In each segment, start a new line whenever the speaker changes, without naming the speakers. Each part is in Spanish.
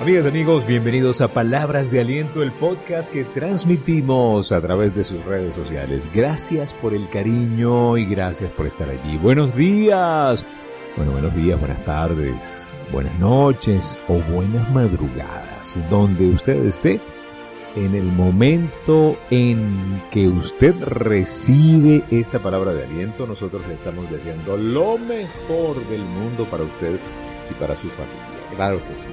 Amigas, amigos, bienvenidos a Palabras de Aliento, el podcast que transmitimos a través de sus redes sociales. Gracias por el cariño y gracias por estar allí. Buenos días. Bueno, buenos días, buenas tardes, buenas noches o buenas madrugadas, donde usted esté. En el momento en que usted recibe esta palabra de aliento, nosotros le estamos deseando lo mejor del mundo para usted y para su familia. Claro que sí.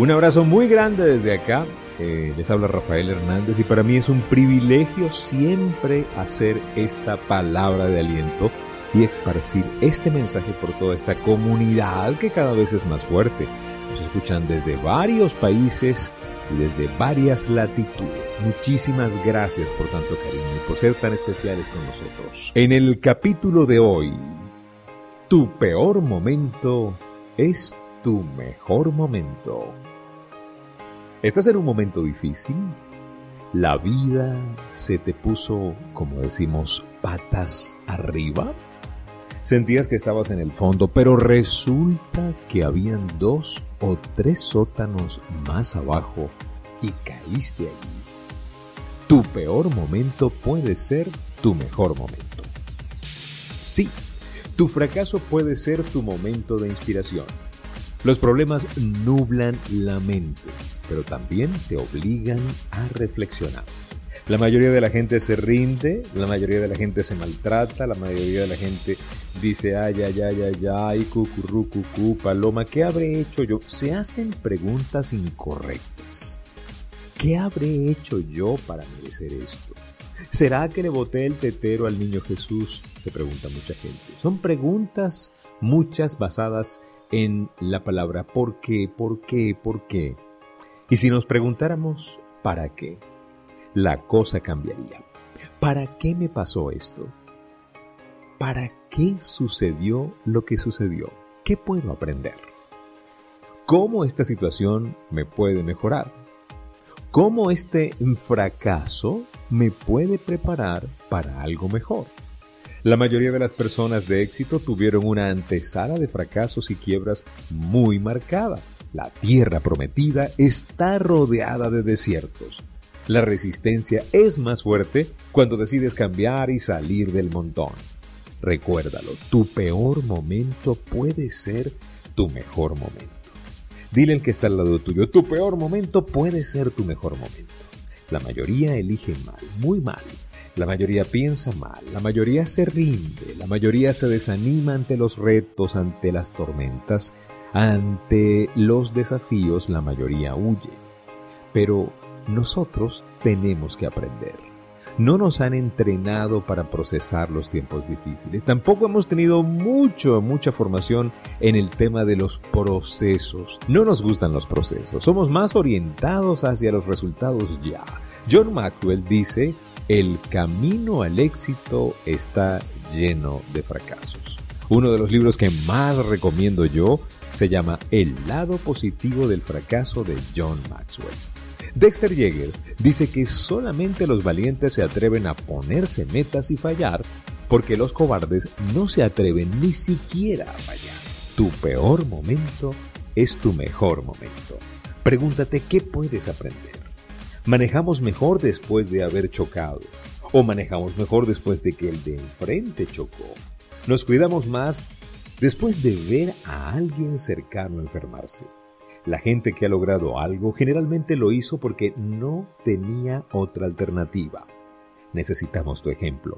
Un abrazo muy grande desde acá. Eh, les habla Rafael Hernández y para mí es un privilegio siempre hacer esta palabra de aliento y esparcir este mensaje por toda esta comunidad que cada vez es más fuerte. Nos escuchan desde varios países y desde varias latitudes. Muchísimas gracias por tanto cariño y por ser tan especiales con nosotros. En el capítulo de hoy, tu peor momento es tu mejor momento. ¿Estás en un momento difícil? ¿La vida se te puso, como decimos, patas arriba? Sentías que estabas en el fondo, pero resulta que habían dos o tres sótanos más abajo y caíste allí. Tu peor momento puede ser tu mejor momento. Sí, tu fracaso puede ser tu momento de inspiración. Los problemas nublan la mente, pero también te obligan a reflexionar. La mayoría de la gente se rinde, la mayoría de la gente se maltrata, la mayoría de la gente dice, ay, ay, ay, ay, ay, cucurru, cucú, paloma, ¿qué habré hecho yo? Se hacen preguntas incorrectas. ¿Qué habré hecho yo para merecer esto? ¿Será que le boté el tetero al niño Jesús? Se pregunta mucha gente. Son preguntas muchas basadas en la palabra ¿por qué? ¿por qué? ¿por qué? Y si nos preguntáramos ¿para qué? La cosa cambiaría. ¿Para qué me pasó esto? ¿Para qué sucedió lo que sucedió? ¿Qué puedo aprender? ¿Cómo esta situación me puede mejorar? ¿Cómo este fracaso me puede preparar para algo mejor? La mayoría de las personas de éxito tuvieron una antesala de fracasos y quiebras muy marcada. La tierra prometida está rodeada de desiertos. La resistencia es más fuerte cuando decides cambiar y salir del montón. Recuérdalo, tu peor momento puede ser tu mejor momento. Dile al que está al lado tuyo, tu peor momento puede ser tu mejor momento. La mayoría elige mal, muy mal la mayoría piensa mal, la mayoría se rinde, la mayoría se desanima ante los retos, ante las tormentas, ante los desafíos, la mayoría huye. Pero nosotros tenemos que aprender. No nos han entrenado para procesar los tiempos difíciles. Tampoco hemos tenido mucho, mucha formación en el tema de los procesos. No nos gustan los procesos. Somos más orientados hacia los resultados ya. John Maxwell dice el camino al éxito está lleno de fracasos. Uno de los libros que más recomiendo yo se llama El lado positivo del fracaso de John Maxwell. Dexter Yeager dice que solamente los valientes se atreven a ponerse metas y fallar porque los cobardes no se atreven ni siquiera a fallar. Tu peor momento es tu mejor momento. Pregúntate qué puedes aprender. Manejamos mejor después de haber chocado. O manejamos mejor después de que el de enfrente chocó. Nos cuidamos más después de ver a alguien cercano enfermarse. La gente que ha logrado algo generalmente lo hizo porque no tenía otra alternativa. Necesitamos tu ejemplo.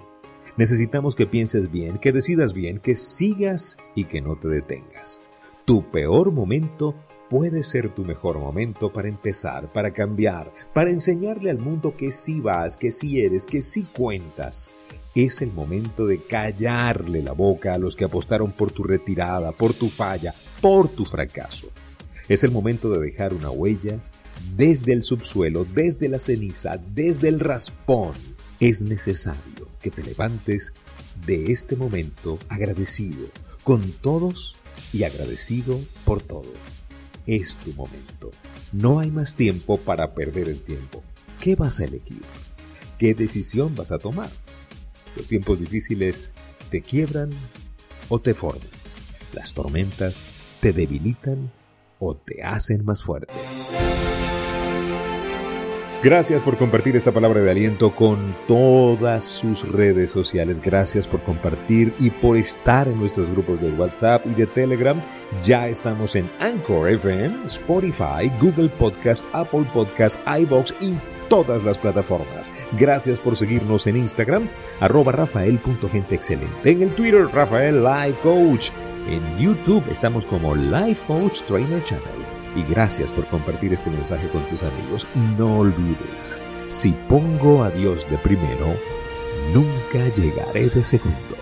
Necesitamos que pienses bien, que decidas bien, que sigas y que no te detengas. Tu peor momento puede ser tu mejor momento para empezar, para cambiar, para enseñarle al mundo que sí vas, que sí eres, que sí cuentas. Es el momento de callarle la boca a los que apostaron por tu retirada, por tu falla, por tu fracaso. Es el momento de dejar una huella desde el subsuelo, desde la ceniza, desde el raspón. Es necesario que te levantes de este momento agradecido con todos y agradecido por todo es tu momento. No hay más tiempo para perder el tiempo. ¿Qué vas a elegir? ¿Qué decisión vas a tomar? Los tiempos difíciles te quiebran o te forman. Las tormentas te debilitan o te hacen más fuerte. Gracias por compartir esta palabra de aliento con todas sus redes sociales. Gracias por compartir y por estar en nuestros grupos de WhatsApp y de Telegram. Ya estamos en Anchor FM, Spotify, Google Podcast, Apple Podcast, iBox y todas las plataformas. Gracias por seguirnos en Instagram, arroba rafael.genteexcelente. En el Twitter, Rafael Life Coach. En YouTube estamos como Life Coach Trainer Channel y gracias por compartir este mensaje con tus amigos. No olvides, si pongo a Dios de primero, nunca llegaré de segundo.